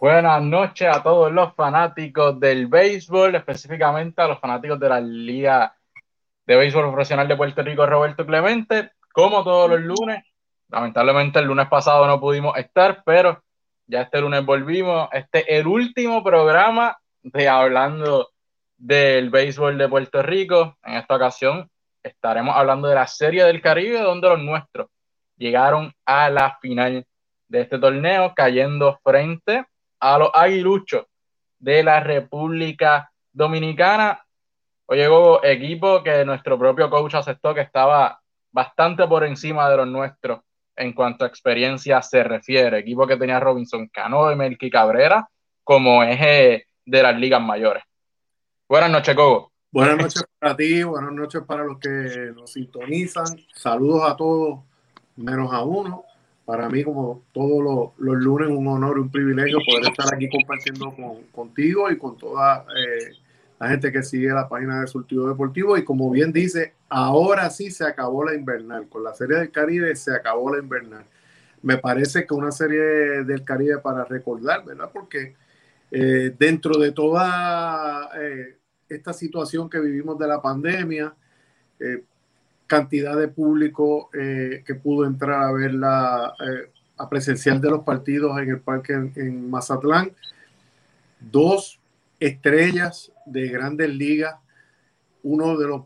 Buenas noches a todos los fanáticos del béisbol, específicamente a los fanáticos de la Liga de Béisbol Profesional de Puerto Rico, Roberto Clemente. Como todos los lunes, lamentablemente el lunes pasado no pudimos estar, pero ya este lunes volvimos. Este es el último programa de Hablando del Béisbol de Puerto Rico. En esta ocasión estaremos hablando de la Serie del Caribe, donde los nuestros llegaron a la final de este torneo, cayendo frente a los aguiluchos de la República Dominicana. Hoy llegó equipo que nuestro propio coach aceptó que estaba bastante por encima de los nuestros en cuanto a experiencia se refiere. Equipo que tenía Robinson Cano y Melqui Cabrera como eje de las ligas mayores. Buenas noches, Cogo. Buenas noches para ti, buenas noches para los que nos sintonizan. Saludos a todos, menos a uno para mí, como todos los, lunes, un honor y un privilegio poder estar aquí compartiendo contigo y con toda eh, la gente que sigue la página de Surtido Deportivo. Y como bien dice, ahora sí se acabó la invernal. Con la Serie del Caribe se acabó la invernal. Me parece que una serie del Caribe para recordar, ¿verdad? Porque eh, dentro de toda eh, esta situación que vivimos de la pandemia, cantidad de público eh, que pudo entrar a ver la eh, a presencial de los partidos en el parque en, Mazatlán. Dos estrellas de grandes ligas, uno de los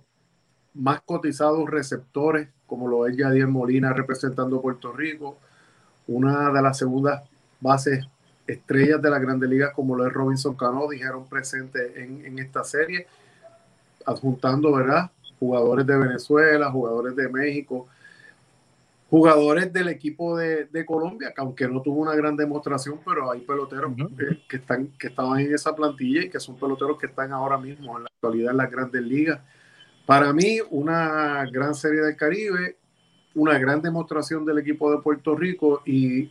más cotizados receptores, como lo es Yadier Molina representando Puerto Rico, una de las segundas bases estrellas de las grandes ligas, como lo es Robinson Cano, dijeron presente en, en esta serie, adjuntando, ¿verdad? Jugadores de Venezuela, jugadores de México, jugadores del equipo de, Colombia, que aunque no tuvo una gran demostración, pero hay peloteros que, están, que estaban en esa plantilla y que son peloteros que están ahora mismo en la actualidad en las grandes ligas. Para mí, una gran serie del Caribe, una gran demostración del equipo de Puerto Rico y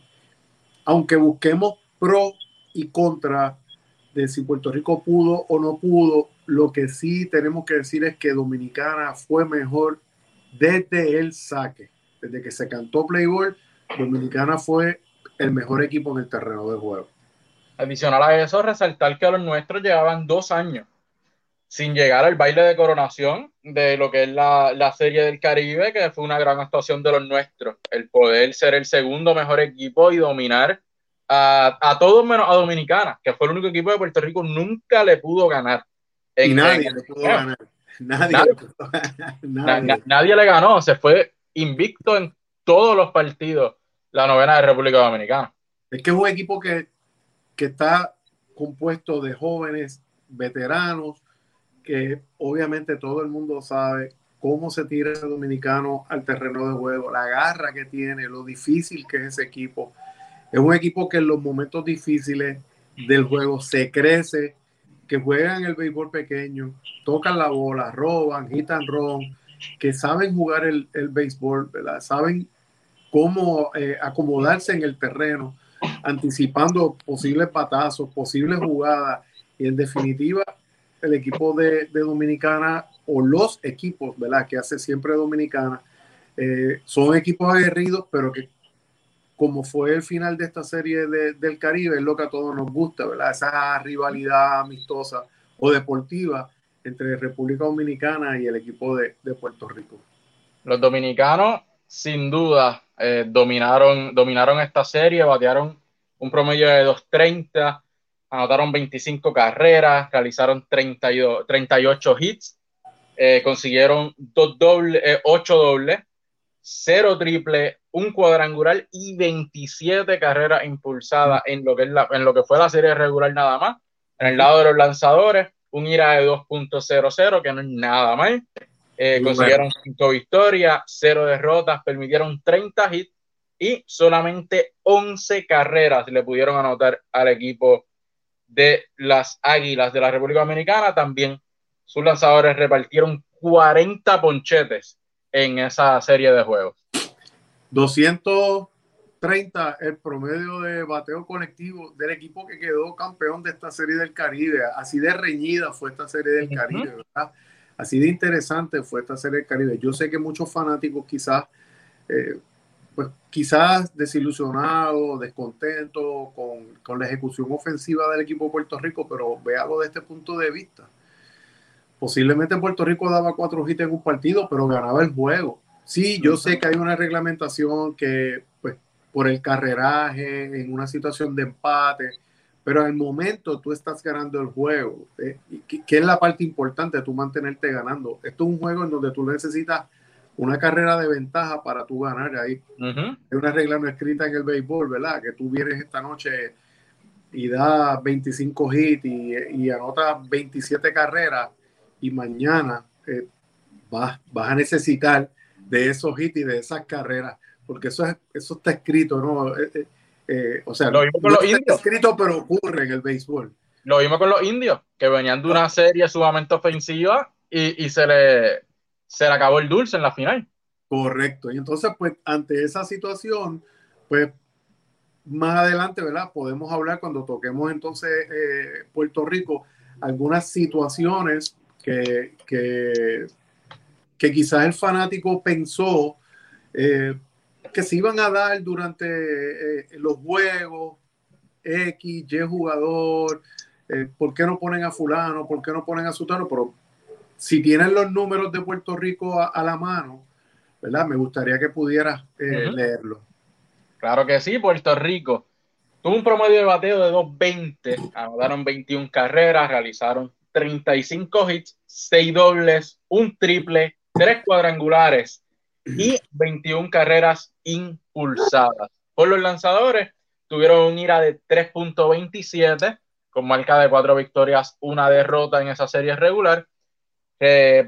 aunque busquemos pro y contra de si Puerto Rico pudo o no pudo, lo que sí tenemos que decir es que Dominicana fue mejor desde el saque. Desde que se cantó Playboy, Dominicana fue el mejor equipo en el terreno de juego. Adicional a eso, resaltar que los nuestros llevaban dos años sin llegar al baile de coronación de lo que es la, la, Serie del Caribe, que fue una gran actuación de los nuestros. El poder ser el segundo mejor equipo y dominar a, a todos menos a Dominicana, que fue el único equipo de Puerto Rico nunca le pudo ganar y nadie le pudo ganar. Nadie, le ganó, se fue invicto en todos los partidos la novena de República Dominicana. Es que es un equipo que, que está compuesto de jóvenes, veteranos, que obviamente todo el mundo sabe cómo se tira el dominicano al terreno de juego, la garra que tiene, lo difícil que es ese equipo. Es un equipo que en los momentos difíciles del juego se crece, que juegan el béisbol pequeño, tocan la bola, roban, hitan ron, que saben jugar el, el béisbol. Saben cómo eh, acomodarse en el terreno, anticipando posibles patazos, posibles jugadas, y en definitiva, el equipo de, Dominicana o los equipos, ¿verdad? Que hace siempre Dominicana, eh, son equipos aguerridos, pero que como fue el final de esta serie del Caribe, es lo que a todos nos gusta, ¿verdad? Esa rivalidad amistosa o deportiva entre República Dominicana y el equipo de, Puerto Rico. Los dominicanos, sin duda, eh, dominaron, dominaron esta serie, batearon un promedio de 2.30, anotaron 25 carreras, realizaron 32, 38 hits, eh, consiguieron dos doble, 8 eh, dobles, 0 triple, un cuadrangular y 27 carreras impulsadas en lo que, es la, en lo que fue la serie regular nada más. En el lado de los lanzadores, un IRA de 2.00, que no es nada mal. Eh, consiguieron 5 victorias, 0 derrotas, permitieron 30 hits y solamente 11 carreras le pudieron anotar al equipo de las Águilas de la República Dominicana. También sus lanzadores repartieron 40 ponchetes en esa serie de juegos. 230 el promedio de bateo colectivo del equipo que quedó campeón de esta serie del Caribe. Así de reñida fue esta serie del Caribe, ¿verdad? Así de interesante fue esta serie del Caribe. Yo sé que muchos fanáticos quizás eh, pues quizás desilusionado, descontento con, con, la ejecución ofensiva del equipo de Puerto Rico, pero véalo de este punto de vista. Posiblemente Puerto Rico daba cuatro hits en un partido, pero ganaba el juego. Sí, yo sé que hay una reglamentación que, pues, por el carreraje, en una situación de empate, pero al momento tú estás ganando el juego, eh, que, es la parte importante de tú mantenerte ganando. Esto es un juego en donde tú necesitas una carrera de ventaja para tú ganar ahí. Es una regla no escrita en el béisbol, ¿verdad? Que tú vienes esta noche y das 25 hits y, y anotas 27 carreras y mañana eh, vas, vas a necesitar de esos hits y de esas carreras, porque eso, es, eso está escrito, ¿no? Eh, eh, o sea, lo vimos con los indios. escrito, pero ocurre en el béisbol. Lo vimos con los indios, que venían de una serie sumamente ofensiva y, y se, le, se le acabó el dulce en la final. Correcto. Y entonces, pues, ante esa situación, pues, más adelante, ¿verdad? Podemos hablar cuando toquemos entonces eh, Puerto Rico, algunas situaciones que, que, que quizás el fanático pensó eh, que se iban a dar durante eh, los juegos, X, Y jugador, eh, ¿por qué no ponen a fulano? ¿Por qué no ponen a sutano? Pero si tienen los números de Puerto Rico a, la mano, ¿verdad? Me gustaría que pudieras leerlo. Claro que sí, Puerto Rico. Tuvo un promedio de bateo de 2.20, anotaron 21 carreras, realizaron 35 hits, 6 dobles, un triple, 3 cuadrangulares, y 21 carreras impulsadas. Por los lanzadores, tuvieron un IRA de 3.27, con marca de cuatro victorias, una derrota en esa serie regular. Eh,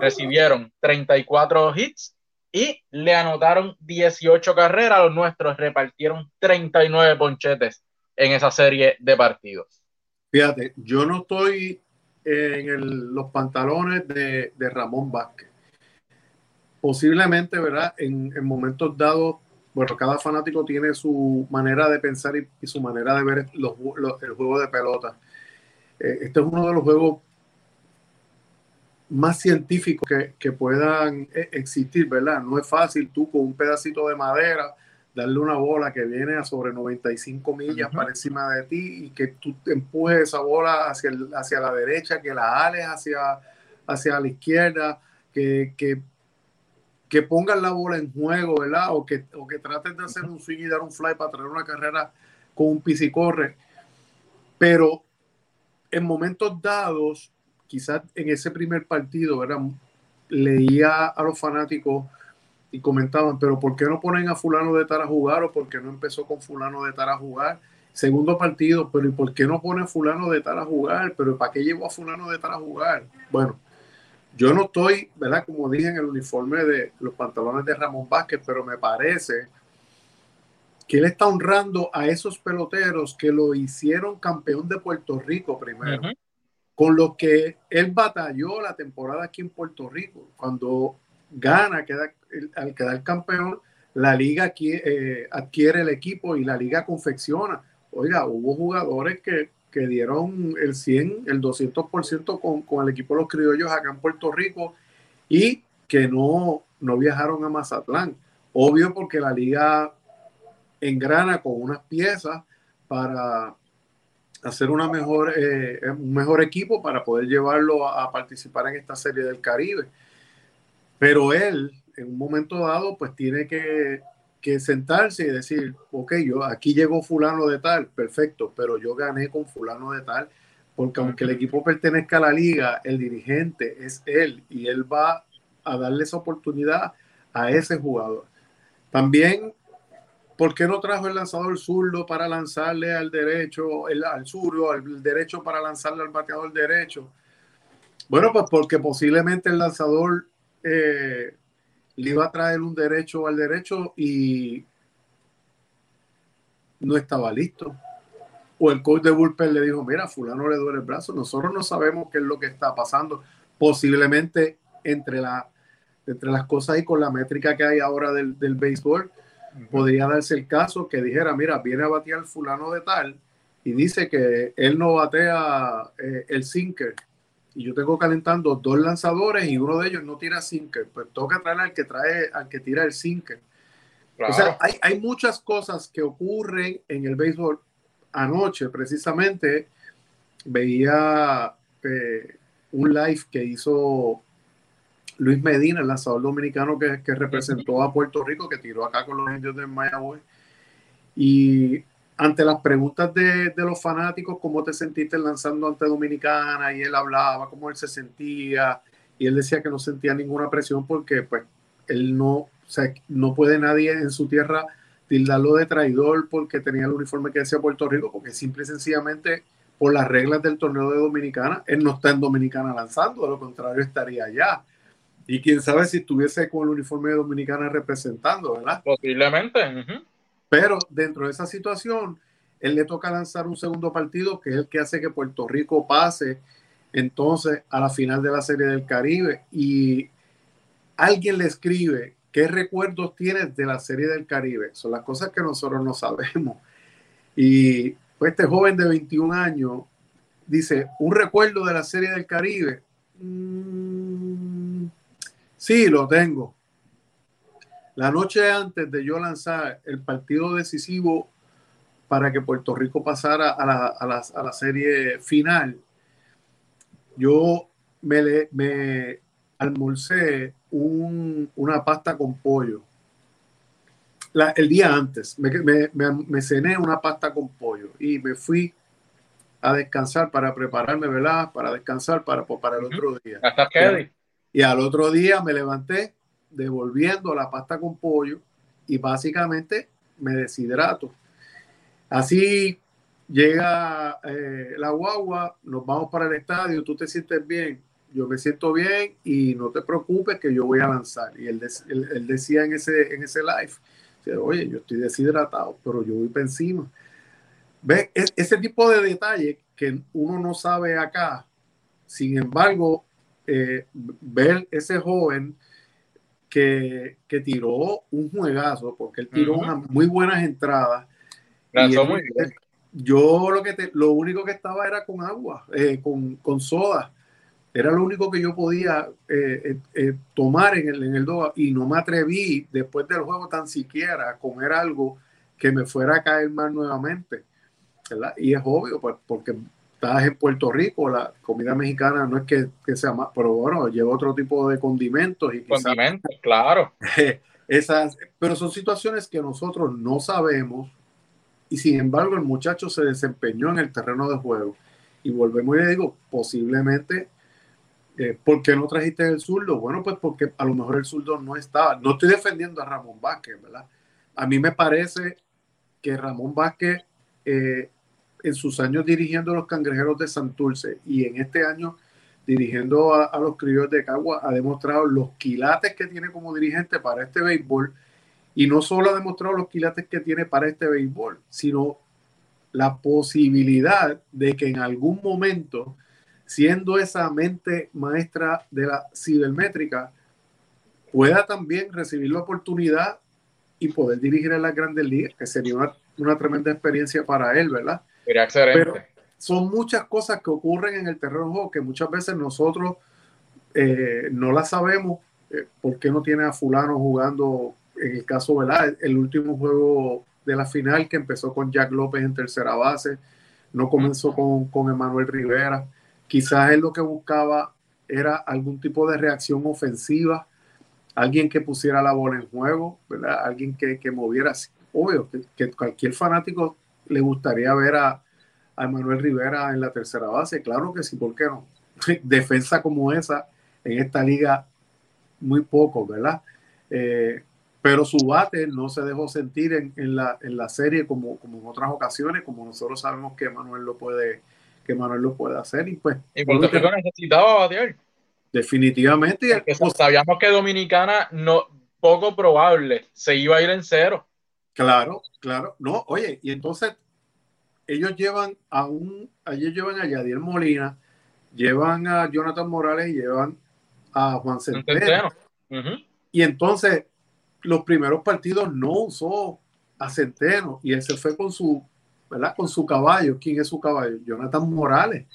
recibieron 34 hits y le anotaron 18 carreras. Los nuestros repartieron 39 ponchetes en esa serie de partidos. Fíjate, yo no estoy en los pantalones de, de Ramón Vázquez posiblemente, ¿verdad? En, momentos dados, bueno, cada fanático tiene su manera de pensar y, su manera de ver los, el juego de pelota. Eh, este es uno de los juegos más científicos que, puedan eh, existir, ¿verdad? No es fácil tú con un pedacito de madera darle una bola que viene a sobre 95 millas para encima de ti y que tú empujes esa bola hacia, hacia la derecha, que la ales hacia, hacia la izquierda, que, que que pongan la bola en juego, ¿verdad? O que, o que traten de hacer un swing y dar un fly para traer una carrera con un corre. Pero en momentos dados, quizás en ese primer partido, ¿verdad? Leía a los fanáticos y comentaban, pero ¿por qué no ponen a fulano de tal a jugar o por qué no empezó con fulano de tal a jugar? Segundo partido, pero ¿y por qué no pone a fulano de tal a jugar? Pero ¿para qué llevó a fulano de tal a jugar? Bueno, yo no estoy, ¿verdad? Como dije en el uniforme de los pantalones de Ramón Vázquez, pero me parece que él está honrando a esos peloteros que lo hicieron campeón de Puerto Rico primero, con lo que él batalló la temporada aquí en Puerto Rico. Cuando gana, queda, al quedar campeón, la liga eh, adquiere el equipo y la liga confecciona. Oiga, hubo jugadores que que dieron el 100, el 200% con, con el equipo de los criollos acá en Puerto Rico y que no, no viajaron a Mazatlán. Obvio porque la liga engrana con unas piezas para hacer una mejor, eh, un mejor equipo para poder llevarlo a, a, participar en esta serie del Caribe. Pero él, en un momento dado, pues tiene que que sentarse y decir, ok, yo aquí llegó fulano de tal, perfecto, pero yo gané con fulano de tal, porque aunque el equipo pertenezca a la liga, el dirigente es él y él va a darle esa oportunidad a ese jugador. También, ¿por qué no trajo el lanzador zurdo para lanzarle al derecho, el, al zurdo, al derecho para lanzarle al bateador derecho? Bueno, pues porque posiblemente el lanzador eh, le iba a traer un derecho al derecho y no estaba listo. O el coach de Bullpen le dijo, mira, fulano le duele el brazo. Nosotros no sabemos qué es lo que está pasando. Posiblemente entre, la, entre las cosas y con la métrica que hay ahora del, del béisbol, podría darse el caso que dijera, mira, viene a batear fulano de tal y dice que él no batea eh, el sinker y yo tengo calentando dos lanzadores y uno de ellos no tira sinker, pues toca traer al que trae, al que tira el sinker. O sea, hay, hay, muchas cosas que ocurren en el béisbol. Anoche, precisamente, veía eh, un live que hizo Luis Medina, el lanzador dominicano que, que, representó a Puerto Rico, que tiró acá con los indios de Mayagüez. Y ante las preguntas de, de, los fanáticos, cómo te sentiste lanzando ante Dominicana, y él hablaba, cómo él se sentía, y él decía que no sentía ninguna presión porque pues él no, o sea, no puede nadie en su tierra tildarlo de traidor porque tenía el uniforme que decía Puerto Rico, porque simple y sencillamente por las reglas del torneo de Dominicana, él no está en Dominicana lanzando, de lo contrario estaría allá. Y quién sabe si estuviese con el uniforme de Dominicana representando, ¿verdad? Posiblemente. Pero dentro de esa situación, él le toca lanzar un segundo partido, que es el que hace que Puerto Rico pase entonces a la final de la Serie del Caribe. Y alguien le escribe, ¿qué recuerdos tienes de la Serie del Caribe? Son las cosas que nosotros no sabemos. Y pues este joven de 21 años dice, ¿un recuerdo de la Serie del Caribe? Mm, sí, lo tengo. La noche antes de yo lanzar el partido decisivo para que Puerto Rico pasara a la, a la, a la serie final, yo me, me almorcé un, una pasta con pollo. La, el día antes me, me, me, cené una pasta con pollo y me fui a descansar para prepararme, ¿verdad? Para descansar para, para el otro día. ¿Hasta qué? Y al otro día me levanté devolviendo la pasta con pollo y básicamente me deshidrato. Así llega eh, la guagua, nos vamos para el estadio, tú te sientes bien, yo me siento bien y no te preocupes que yo voy a lanzar. Y él, decía en ese, en ese live, oye, yo estoy deshidratado, pero yo voy para encima. ¿Ves? ese tipo de detalle que uno no sabe acá, sin embargo, eh, ver ese joven que, que, tiró un juegazo, porque él tiró unas muy buenas entradas. Yo lo que te, lo único que estaba era con agua, eh, con, con, soda. Era lo único que yo podía eh, eh, tomar en el, en el y no me atreví después del juego tan siquiera a comer algo que me fuera a caer mal nuevamente. Y es obvio, pues, porque estás en Puerto Rico, la comida mexicana no es que, que sea más, pero bueno, lleva otro tipo de condimentos. y Condimentos, claro. Esas, pero son situaciones que nosotros no sabemos y sin embargo el muchacho se desempeñó en el terreno de juego. Y volvemos y le digo, posiblemente, eh, ¿por qué no trajiste el zurdo? Bueno, pues porque a lo mejor el zurdo no estaba. No estoy defendiendo a Ramón Vázquez, ¿verdad? A mí me parece que Ramón Vázquez eh, en sus años dirigiendo a los cangrejeros de Santurce y en este año dirigiendo a, los criollos de Cagua ha demostrado los quilates que tiene como dirigente para este béisbol y no solo ha demostrado los quilates que tiene para este béisbol, sino la posibilidad de que en algún momento, siendo esa mente maestra de la cibermétrica, pueda también recibir la oportunidad y poder dirigir en las grandes ligas, que sería una, tremenda experiencia para él, ¿verdad? Sería excelente. Pero son muchas cosas que ocurren en el terreno de juego que muchas veces nosotros eh, no las sabemos. Eh, ¿Por qué no tiene a fulano jugando en el caso, ¿verdad? El último juego de la final que empezó con Jack López en tercera base, no comenzó con, con Emanuel Rivera. Quizás él lo que buscaba era algún tipo de reacción ofensiva, alguien que pusiera la bola en juego, ¿verdad? Alguien que, que moviera, obvio, que, que, cualquier fanático le gustaría ver a, a Emanuel Rivera en la tercera base, claro que sí, ¿por qué no? Defensa como esa en esta liga, muy poco, ¿verdad? Eh, pero su bate no se dejó sentir en, en, la, en la serie como, como en otras ocasiones, como nosotros sabemos que Manuel lo puede, que Manuel lo puede hacer. Y pues. Y Puerto Rico necesitaba batear. Definitivamente. Porque sabíamos que Dominicana no, poco probable, se iba a ir en cero. Claro, claro. No, oye, y entonces ellos llevan a un, ellos llevan a Yadier Molina, llevan a Jonathan Morales y llevan a Juan Centeno. Uh -huh. Y entonces los primeros partidos no usó a Centeno y él se fue con su, ¿verdad? Con su caballo. ¿Quién es su caballo? Jonathan Morales.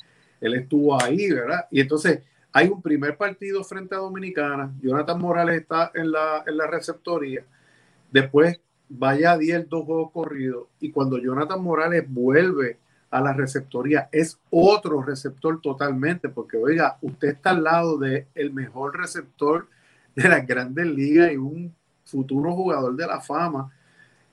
Él estuvo ahí, ¿verdad? Y entonces hay un primer partido frente a Dominicana. Jonathan Morales está en la, en la receptoría. Después vaya a 10 dos juegos corridos y cuando Jonathan Morales vuelve a la receptoría es otro receptor totalmente, porque oiga, usted está al lado del el mejor receptor de las grandes ligas y un futuro jugador de la fama,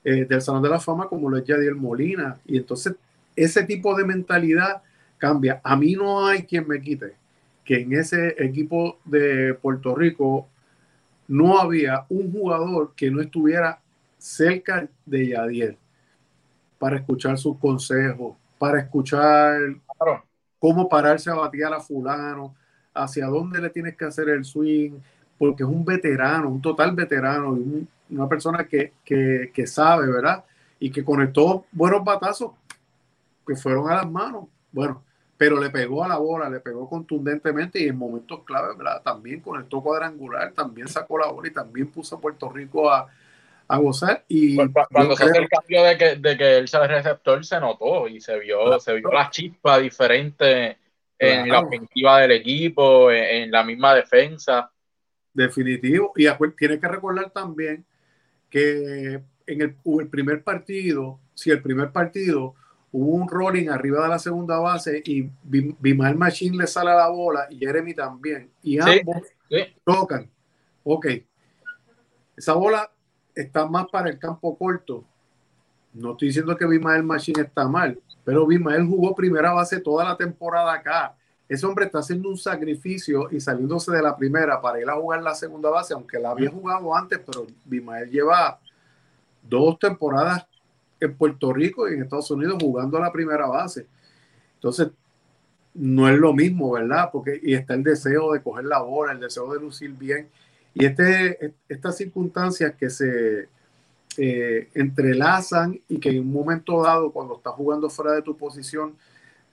eh, del Salón de la Fama como lo es Yadiel Molina. Y entonces ese tipo de mentalidad cambia. A mí no hay quien me quite que en ese equipo de Puerto Rico no había un jugador que no estuviera cerca de Yadiel para escuchar sus consejos, para escuchar cómo pararse a batear a fulano, hacia dónde le tienes que hacer el swing, porque es un veterano, un total veterano, una persona que, que, sabe, ¿verdad? Y que conectó buenos batazos que fueron a las manos. Bueno, pero le pegó a la bola, le pegó contundentemente y en momentos clave, ¿verdad? También conectó cuadrangular, también sacó la bola y también puso a Puerto Rico a, a gozar. Y cuando se hace el cambio de que, de que él sea el receptor, se notó y se vio, se vio la chispa diferente en la ofensiva del equipo, en, la misma defensa. Definitivo. Y tiene que recordar también que en el, el primer partido, si el primer partido hubo un rolling arriba de la segunda base y Bimal Machine le sale a la bola y Jeremy también. Y ambos tocan. Ok. Esa bola está más para el campo corto. No estoy diciendo que Bimael Machine está mal, pero Bimael jugó primera base toda la temporada acá. Ese hombre está haciendo un sacrificio y saliéndose de la primera para ir a jugar la segunda base, aunque la había jugado antes, pero Bimael lleva dos temporadas en Puerto Rico y en Estados Unidos jugando a la primera base. Entonces, no es lo mismo, ¿verdad? Porque y está el deseo de coger la bola, el deseo de lucir bien. Y este, estas circunstancias que se eh, entrelazan y que en un momento dado, cuando estás jugando fuera de tu posición,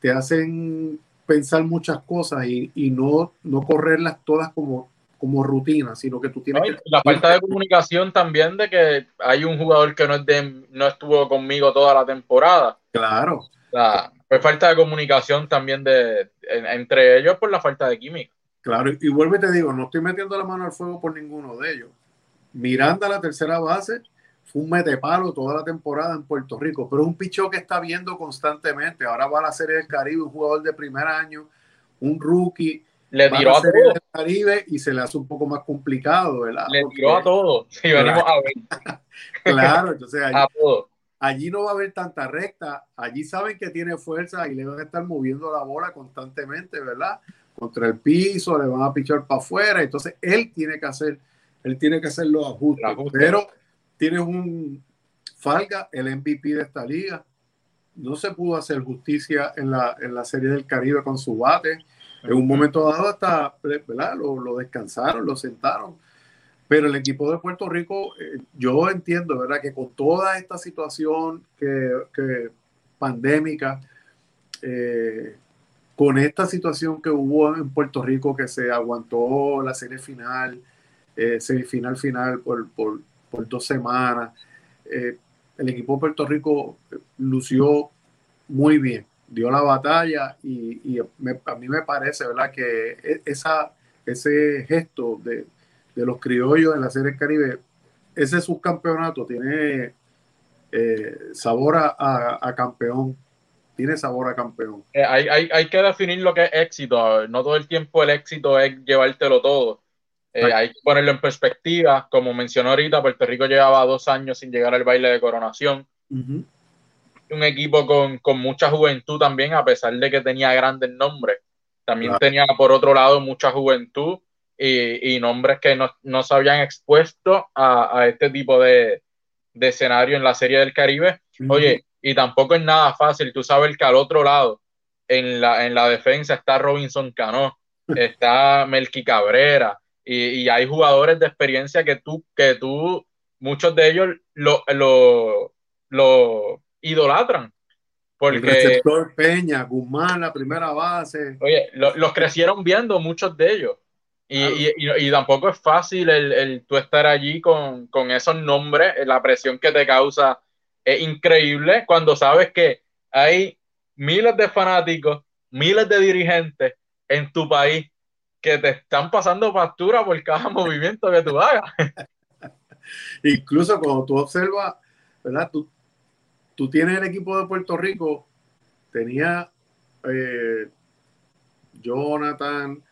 te hacen pensar muchas cosas y, y no, no correrlas todas como, como rutina, sino que tú tienes que... La falta de comunicación también de que hay un jugador que no, es de, no estuvo conmigo toda la temporada. Claro. Sea, pues falta de comunicación también de, entre ellos por la falta de química. Claro, y vuelvo y te digo, no estoy metiendo la mano al fuego por ninguno de ellos. Miranda, la tercera base, fue un metepalo toda la temporada en Puerto Rico, pero es un pichón que está viendo constantemente. Ahora va a la Serie del Caribe, un jugador de primer año, un rookie. Le tiró a, Serie del Caribe y se le hace un poco más complicado, ¿verdad? Le tiró a todo. Sí, venimos a ver. claro, entonces allí, allí no va a haber tanta recta. Allí saben que tiene fuerza y le van a estar moviendo la bola constantemente, ¿verdad? Contra el piso, le van a pichar para afuera, entonces él tiene que hacer, él tiene que hacer los ajustes, pero tiene un Falga, el MVP de esta liga, no se pudo hacer justicia en la, en la serie del Caribe con su bate, en un momento dado hasta, ¿verdad? Lo, lo descansaron, lo sentaron, pero el equipo de Puerto Rico, eh, yo entiendo, ¿verdad? Que con toda esta situación que, que pandémica, eh, con esta situación que hubo en Puerto Rico, que se aguantó la serie final, eh, semifinal final por, por, por dos semanas, eh, el equipo de Puerto Rico lució muy bien, dio la batalla y, a mí me parece, ¿verdad?, que e, ese gesto de, de los criollos en la Serie Caribe, ese subcampeonato tiene eh, sabor a campeón tiene sabor a campeón. Eh, hay, hay, hay, que definir lo que es éxito. No todo el tiempo el éxito es llevártelo todo. Eh, hay que ponerlo en perspectiva. Como mencionó ahorita, Puerto Rico llevaba dos años sin llegar al baile de coronación. Un equipo con, con, mucha juventud también, a pesar de que tenía grandes nombres. También tenía, por otro lado, mucha juventud y, y nombres que no, no, se habían expuesto a, a este tipo de, de, escenario en la Serie del Caribe. Oye, y tampoco es nada fácil. Tú sabes que al otro lado, en la, en la defensa, está Robinson Cano, está Melqui Cabrera, y, hay jugadores de experiencia que tú, que tú muchos de ellos lo, lo, lo idolatran. Porque, el receptor Peña, Guzmán, la primera base. Oye, los crecieron viendo muchos de ellos. Y, y, tampoco es fácil el, el tú estar allí con, con, esos nombres, la presión que te causa es increíble cuando sabes que hay miles de fanáticos, miles de dirigentes en tu país que te están pasando factura por cada movimiento que tú hagas. Incluso cuando tú observas ¿verdad? Tú, tú tienes el equipo de Puerto Rico, tenía eh, Jonathan,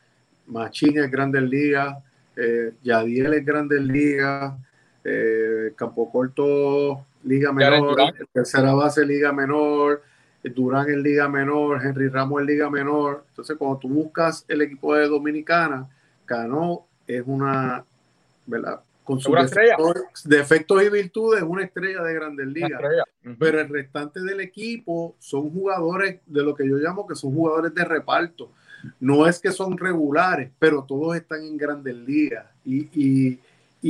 Machín es Grandes Ligas, eh, Yadiel es Grandes Ligas, eh, Campo Corto Liga Menor, tercera base Liga Menor, Durán en Liga Menor, Henry Ramos en Liga Menor. Entonces, cuando tú buscas el equipo de Dominicana, Cano es una, ¿verdad? Con sus defectos, y virtudes, una estrella de grandes ligas. Pero el restante del equipo son jugadores de lo que yo llamo que son jugadores de reparto. No es que son regulares, pero todos están en grandes ligas. Y,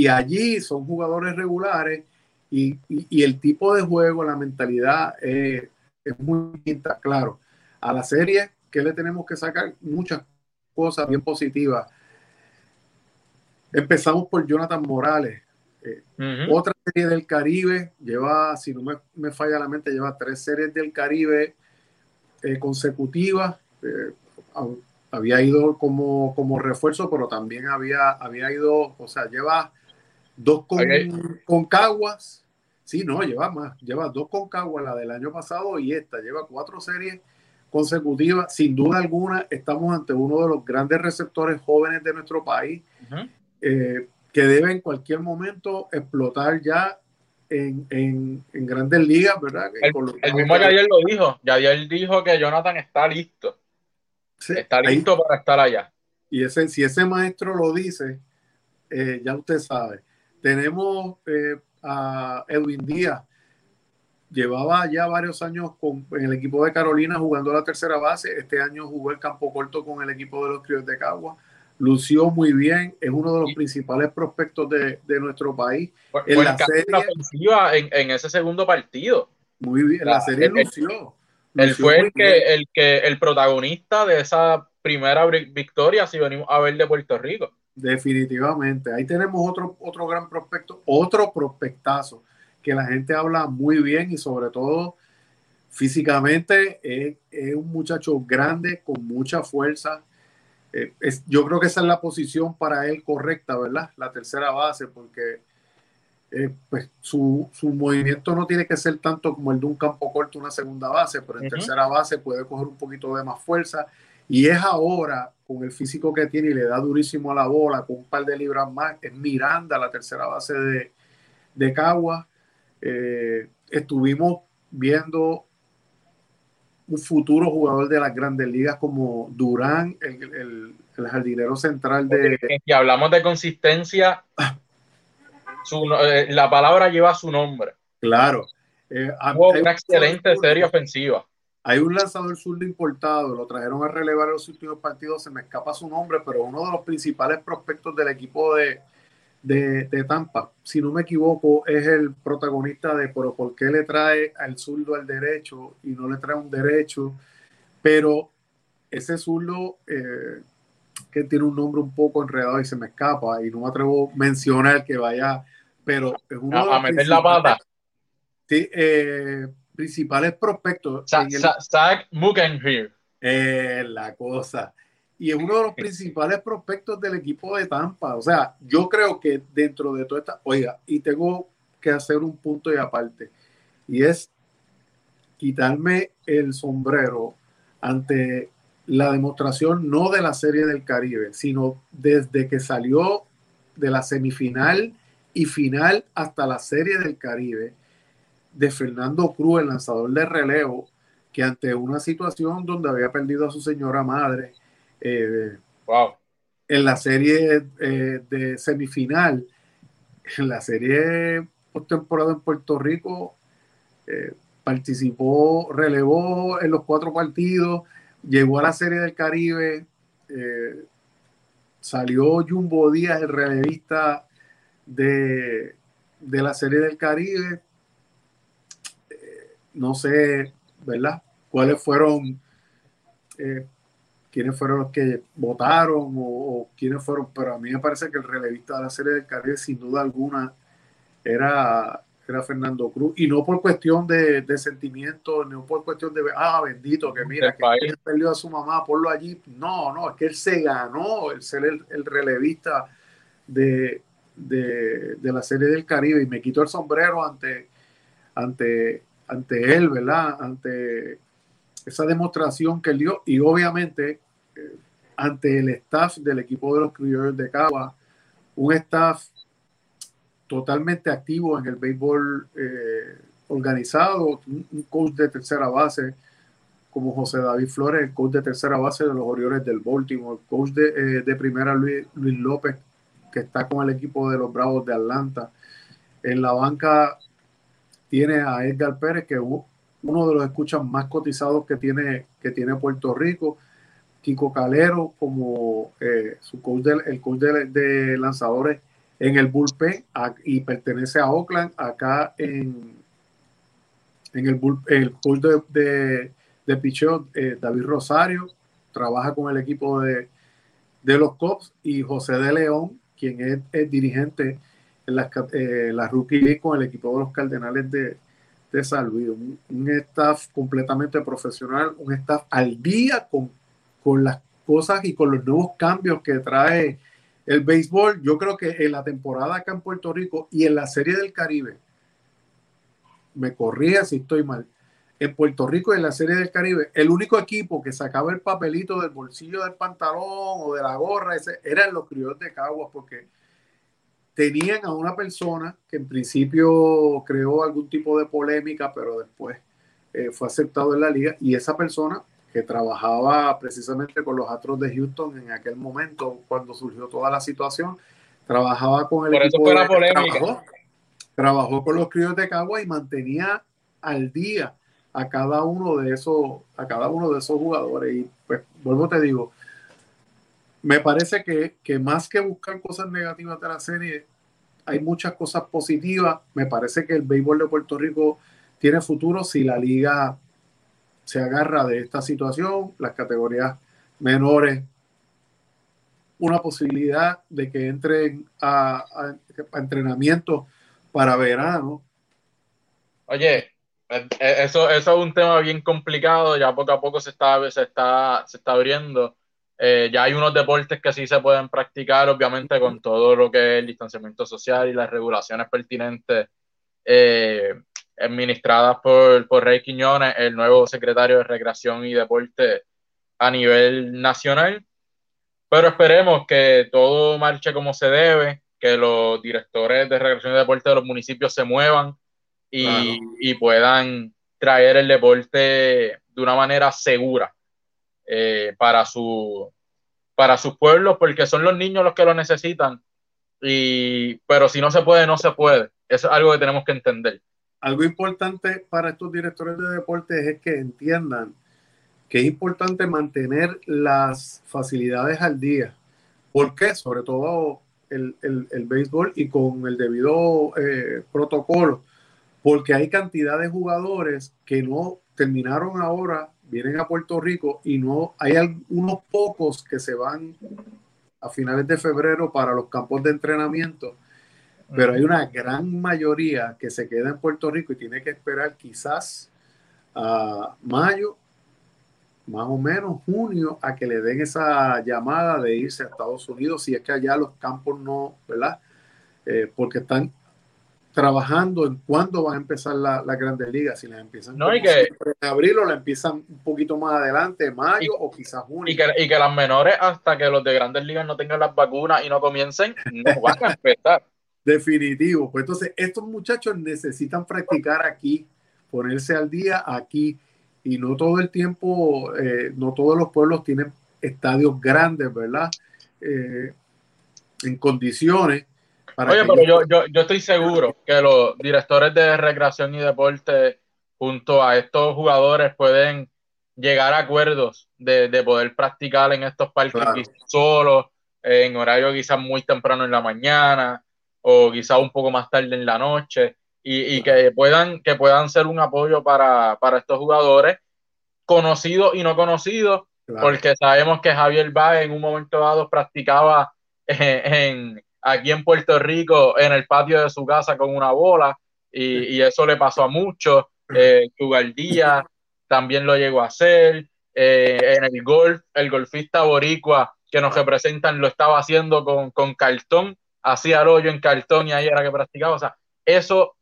allí son jugadores regulares y, el tipo de juego, la mentalidad es muy distinta. Claro, a la serie, que le tenemos que sacar? Muchas cosas bien positivas Empezamos por Jonathan Morales. Eh, otra serie del Caribe, lleva, si no me, falla la mente, lleva tres series del Caribe eh, consecutivas. Eh, había ido como, como refuerzo, pero también había, había ido, o sea, lleva dos con, con Caguas. Sí, no, lleva más. Lleva dos con Caguas, la del año pasado y esta. Lleva cuatro series consecutivas. Sin duda alguna, estamos ante uno de los grandes receptores jóvenes de nuestro país. Eh, que debe en cualquier momento explotar ya en, en, en grandes ligas, ¿verdad? El, mismo Yadier lo dijo. Yadier dijo que Jonathan está listo. está listo para estar allá. Y ese, si ese maestro lo dice, eh, ya usted sabe. Tenemos eh, a Edwin Díaz. Llevaba ya varios años con, en el equipo de Carolina jugando la tercera base. Este año jugó el campo corto con el equipo de los Criollos de Cagua lució muy bien, es uno de los principales prospectos de, nuestro país. en la serie, ofensiva en, ese segundo partido. Muy bien, la, serie lució. Él fue el que, el que el protagonista de esa primera victoria si venimos a ver de Puerto Rico. Definitivamente. Ahí tenemos otro, otro gran prospecto, otro prospectazo que la gente habla muy bien y sobre todo físicamente es, es un muchacho grande con mucha fuerza eh, yo creo que esa es la posición para él correcta, ¿verdad? La tercera base, porque eh, pues su, movimiento no tiene que ser tanto como el de un campo corto, una segunda base, pero en tercera base puede coger un poquito de más fuerza. Y es ahora, con el físico que tiene y le da durísimo a la bola, con un par de libras más, es Miranda, la tercera base de, de Cagua. Eh, estuvimos viendo un futuro jugador de las grandes ligas como Durán, el, jardinero central de... Si hablamos de consistencia, eh, la palabra lleva su nombre. Claro. Eh, una excelente serie ofensiva. Hay un lanzador zurdo importado, lo trajeron a relevar en los últimos partidos, se me escapa su nombre, pero uno de los principales prospectos del equipo de, de, Tampa, si no me equivoco, es el protagonista de pero por qué le trae al zurdo al derecho y no le trae un derecho, pero ese zurdo eh, que tiene un nombre un poco enredado y se me escapa y no me atrevo a mencionar que vaya, pero es uno a, meter la pata. Sí, eh, principales prospectos. Zach Mugenhier. Eh, la cosa y es uno de los principales prospectos del equipo de Tampa. O sea, yo creo que dentro de toda esta, oiga, y tengo que hacer un punto y aparte, y es quitarme el sombrero ante la demostración no de la Serie del Caribe, sino desde que salió de la semifinal y final hasta la Serie del Caribe de Fernando Cruz, el lanzador de relevo, que ante una situación donde había perdido a su señora madre, eh, wow. En la serie eh, de semifinal, en la serie postemporada en Puerto Rico, eh, participó, relevó en los cuatro partidos, llegó a la serie del Caribe, salió Jumbo Díaz, el relevista de, de la serie del Caribe. No sé, ¿verdad? ¿Cuáles fueron quiénes fueron los que votaron o, quiénes fueron, pero a mí me parece que el relevista de la serie del Caribe sin duda alguna era, era Fernando Cruz y no por cuestión de, de sentimiento, no por cuestión de, ah, bendito, que mira, que él perdió a su mamá, ponlo allí. No, no, es que él se ganó el ser el, relevista de, de, de, la serie del Caribe y me quito el sombrero ante, ante, ante él, ¿verdad? Ante esa demostración que él dio y obviamente eh, ante el staff del equipo de los criollos de Cagua, un staff totalmente activo en el béisbol eh, organizado, un, coach de tercera base como José David Flores, el coach de tercera base de los Orioles del Baltimore, el coach de, eh, primera Luis, Luis López, que está con el equipo de los Bravos de Atlanta. En la banca tiene a Edgar Pérez, que es uno de los escuchas más cotizados que tiene, que tiene Puerto Rico. Kiko Calero como eh, su coach el coach de, lanzadores en el bullpen y pertenece a Oakland acá en, en el, el coach de, de, de picheo eh, David Rosario trabaja con el equipo de, de los Cops y José de León quien es, el dirigente en la, eh, la Rookie con el equipo de los Cardenales de, de San Luis. Un, staff completamente profesional, un staff al día con, con las cosas y con los nuevos cambios que trae el béisbol. Yo creo que en la temporada acá en Puerto Rico y en la Serie del Caribe, me corría si estoy mal, en Puerto Rico en la Serie del Caribe, el único equipo que sacaba el papelito del bolsillo del pantalón o de la gorra, ese, eran los criollos de Caguas, porque tenían a una persona que en principio creó algún tipo de polémica, pero después eh, fue aceptado en la liga, y esa persona que trabajaba precisamente con los Astros de Houston en aquel momento, cuando surgió toda la situación, trabajaba con el Por equipo eso fue la polémica. Trabajó, trabajó con los criollos de Caguas y mantenía al día a cada uno de esos, a cada uno de esos jugadores. Y pues, vuelvo te digo, me parece que, que más que buscar cosas negativas de la serie, hay muchas cosas positivas. Me parece que el béisbol de Puerto Rico tiene futuro si la liga se agarra de esta situación, las categorías menores, una posibilidad de que entren a, a, para verano. Oye, eh, eh, eso, eso es un tema bien complicado, ya poco a poco se está, se está, se está abriendo. Eh, ya hay unos deportes que sí se pueden practicar, obviamente, con todo lo que es el distanciamiento social y las regulaciones pertinentes administradas por, por Rey Quiñones, el nuevo secretario de Recreación y Deporte a nivel nacional. Pero esperemos que todo marche como se debe, que los directores de Recreación y Deporte de los municipios se muevan y, claro. y puedan traer el deporte de una manera segura eh, para, su, para sus pueblos, porque son los niños los que lo necesitan. Y, pero si no se puede, no se puede. Eso es algo que tenemos que entender. Algo importante para estos directores de deportes es que entiendan que es importante mantener las facilidades al día. ¿Por qué? Sobre todo el, el, el béisbol y con el debido eh, protocolo porque hay cantidad de jugadores que no terminaron ahora, vienen a Puerto Rico y no hay unos pocos que se van a finales de febrero para los campos de entrenamiento, pero hay una gran mayoría que se queda en Puerto Rico y tiene que esperar quizás a mayo, más o menos junio, a que le den esa llamada de irse a Estados Unidos, si es que allá los campos no, ¿verdad? Eh, porque están trabajando en cuándo va a empezar la, la Grandes Ligas, si la empiezan no, y que, en abril o la empiezan un poquito más adelante, mayo y, o quizás junio. Y que, y que las menores, hasta que los de Grandes Ligas no tengan las vacunas y no comiencen, no van a empezar. Definitivo. Pues entonces, estos muchachos necesitan practicar aquí, ponerse al día aquí, y no todo el tiempo, eh, no todos los pueblos tienen estadios grandes, ¿verdad? Eh, en condiciones Oye, pero yo, yo, yo, estoy seguro que los directores de recreación y deporte, junto a estos jugadores, pueden llegar a acuerdos de, de poder practicar en estos parques claro. solos, en horario quizás muy temprano en la mañana o quizás un poco más tarde en la noche, y, y que, puedan, que puedan ser un apoyo para, para estos jugadores, conocidos y no conocidos, claro. porque sabemos que Javier Baez en un momento dado practicaba en, en aquí en Puerto Rico en el patio de su casa con una bola y, y eso le pasó a muchos. Eh, Díaz también lo llegó a hacer. Eh, en el golf, el golfista boricua que nos representan lo estaba haciendo con, con cartón, hacía el hoyo en cartón y ahí era que practicaba. O sea, eso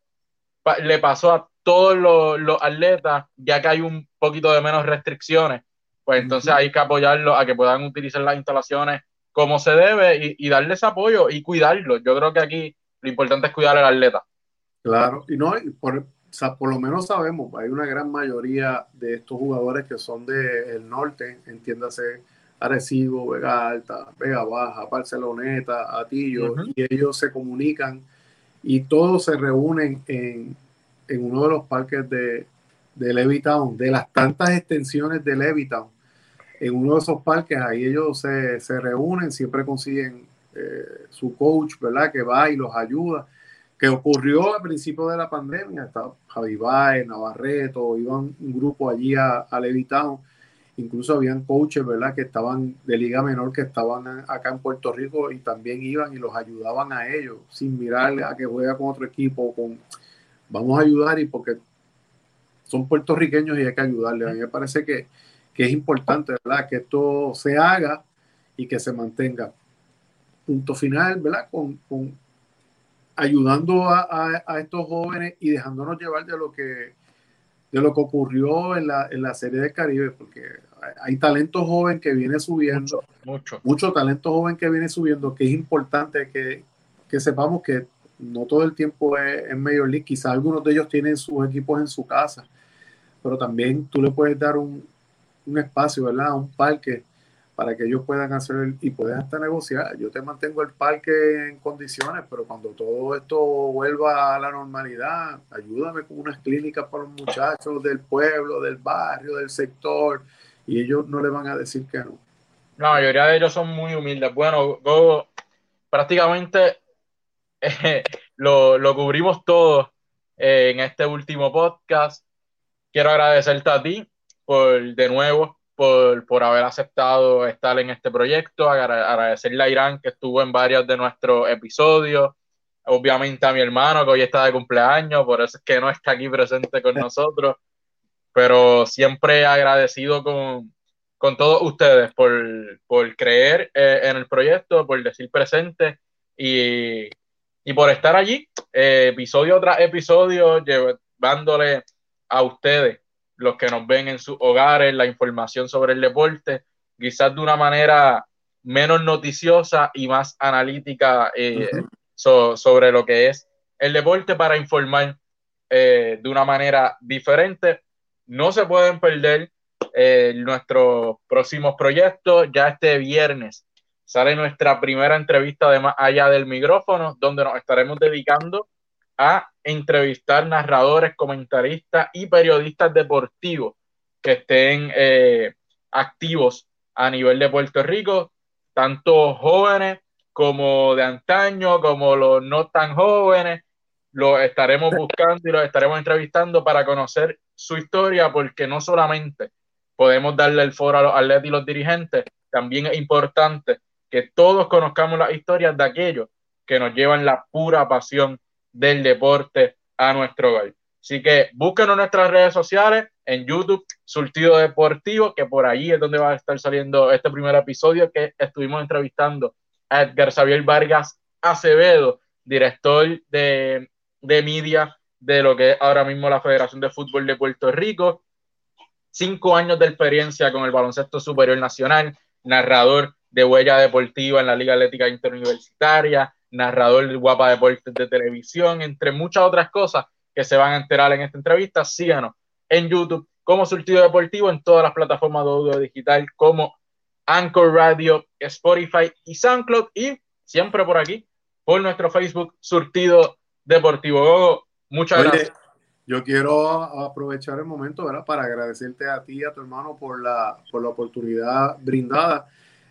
pa le pasó a todos los, atletas, ya que hay un poquito de menos restricciones, pues entonces hay que apoyarlos a que puedan utilizar las instalaciones como se debe y, darles apoyo y cuidarlos. Yo creo que aquí lo importante es cuidar al atleta. Claro, y no, por, por lo menos sabemos, hay una gran mayoría de estos jugadores que son del norte, entiéndase Arecibo, Vega Alta, Vega Baja, Barceloneta, Atillo, y ellos se comunican y todos se reúnen en, uno de los parques de, de Levittown, de las tantas extensiones de Levittown. En uno de esos parques, ahí ellos se, reúnen, siempre consiguen eh, su coach, ¿verdad? Que va y los ayuda. Que ocurrió al principio de la pandemia, estaba Javi Baez, Navarreto, iban un grupo allí a, a Levittown incluso habían coaches, ¿verdad? Que estaban de liga menor, que estaban acá en Puerto Rico y también iban y los ayudaban a ellos, sin mirarle a que juega con otro equipo, con vamos a ayudar y porque son puertorriqueños y hay que ayudarles. A mí me parece que, es importante, ¿verdad? Que esto se haga y que se mantenga. Punto final, ¿verdad? Con, ayudando a, a estos jóvenes y dejándonos llevar de lo que de lo que ocurrió en la, en la serie del Caribe, porque hay talento joven que viene subiendo, mucho, mucho, talento joven que viene subiendo, que es importante que, que sepamos que no todo el tiempo es en Major League, quizás algunos de ellos tienen sus equipos en su casa, pero también tú le puedes dar un, un espacio, ¿verdad? Un parque para que ellos puedan hacer y puedan hasta negociar. Yo te mantengo el parque en condiciones, pero cuando todo esto vuelva a la normalidad, ayúdame con unas clínicas para los muchachos del pueblo, del barrio, del sector, y ellos no le van a decir que no. La mayoría de ellos son muy humildes. Bueno, prácticamente eh, lo, lo, cubrimos todo eh, en este último podcast. Quiero agradecerte a ti por de nuevo por, haber aceptado estar en este proyecto, agradecerle a Irán que estuvo en varios de nuestros episodios, obviamente a mi hermano que hoy está de cumpleaños, por eso es que no está aquí presente con nosotros, pero siempre agradecido con, todos ustedes por, creer eh, en el proyecto, por decir presente y, por estar allí, eh, episodio tras episodio, llevándole a ustedes los que nos ven en sus hogares, la información sobre el deporte, quizás de una manera menos noticiosa y más analítica eh, sobre lo que es el deporte para informar eh, de una manera diferente. No se pueden perder eh, nuestros próximos proyectos. Ya este viernes sale nuestra primera entrevista de más allá del micrófono, donde nos estaremos dedicando a entrevistar narradores, comentaristas y periodistas deportivos que estén eh, activos a nivel de Puerto Rico, tanto jóvenes como de antaño, como los no tan jóvenes. Los estaremos buscando y los estaremos entrevistando para conocer su historia, porque no solamente podemos darle el foro a los atletas y los dirigentes, también es importante que todos conozcamos las historias de aquellos que nos llevan la pura pasión del deporte a nuestro hogar. Así que búsquenos en nuestras redes sociales, en YouTube, Surtido Deportivo, que por ahí es donde va a estar saliendo este primer episodio que estuvimos entrevistando a Edgar Xavier Vargas Acevedo, director de, de media de lo que es ahora mismo la Federación de Fútbol de Puerto Rico. Cinco años de experiencia con el baloncesto superior nacional, narrador de huella deportiva en la Liga Atlética Interuniversitaria, narrador de Guapa Deportes de Televisión, entre muchas otras cosas que se van a enterar en esta entrevista. Síganos en YouTube como Surtido Deportivo, en todas las plataformas de audio digital como Anchor Radio, Spotify y SoundCloud y siempre por aquí, por nuestro Facebook Surtido Deportivo. muchas gracias. Yo quiero aprovechar el momento ¿verdad? para agradecerte a ti y a tu hermano por la, por la oportunidad brindada.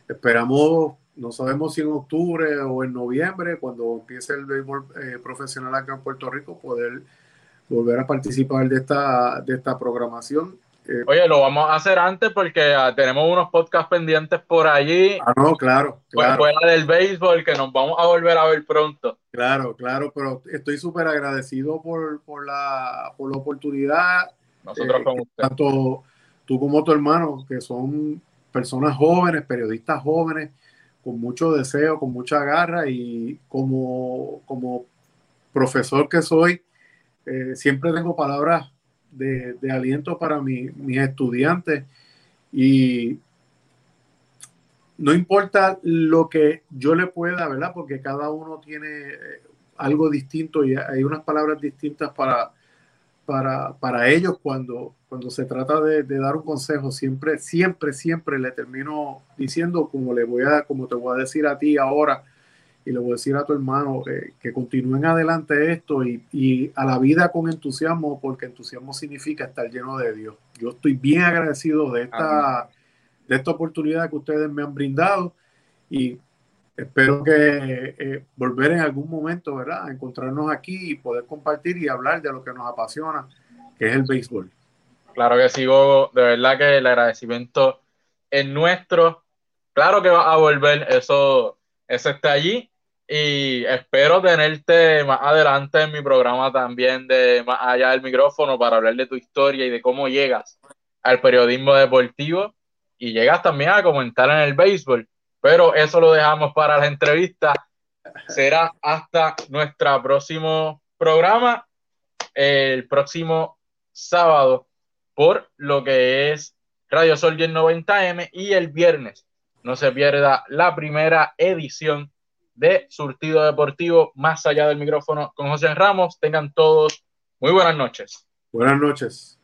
Esperamos no sabemos si en octubre o en noviembre, cuando empiece el béisbol eh, profesional acá en Puerto Rico, poder volver a participar de esta, de esta programación. Eh, Oye, lo vamos a hacer antes porque ah, tenemos unos podcasts pendientes por allí. Ah, no, claro. claro. Fuera del béisbol que nos vamos a volver a ver pronto. Claro, claro, pero estoy súper agradecido por, por, la, por la oportunidad. Nosotros eh, Tanto tú como tu hermano, que son personas jóvenes, periodistas jóvenes, con mucho deseo, con mucha garra y como, como profesor que soy, eh, siempre tengo palabras de, aliento para mis estudiantes y no importa lo que yo le pueda, ¿verdad? Porque cada uno tiene eh, algo distinto y hay unas palabras distintas para, para, para ellos cuando, cuando se trata de, dar un consejo. Siempre, siempre, siempre le termino diciendo como le voy a, como te voy a decir a ti ahora y le voy a decir a tu hermano eh, que continúen adelante esto y, y, a la vida con entusiasmo, porque entusiasmo significa estar lleno de Dios. Yo estoy bien agradecido de esta de esta oportunidad que ustedes me han brindado y espero que eh, volver en algún momento, ¿verdad? Encontrarnos aquí y poder compartir y hablar de lo que nos apasiona, que es el béisbol. Claro que sí, Gogo. De verdad que el agradecimiento es nuestro. Claro que va a volver, eso, eso está allí. Y espero tenerte más adelante en mi programa también de más allá del micrófono para hablar de tu historia y de cómo llegas al periodismo deportivo y llegas también a comentar en el béisbol, pero eso lo dejamos para la entrevista. Será hasta nuestro próximo programa, el próximo sábado, por lo que es Radio Sol 1090M y el viernes. No se pierda la primera edición de Surtido Deportivo más allá del micrófono con José Ramos. Tengan todos muy buenas noches. Buenas noches.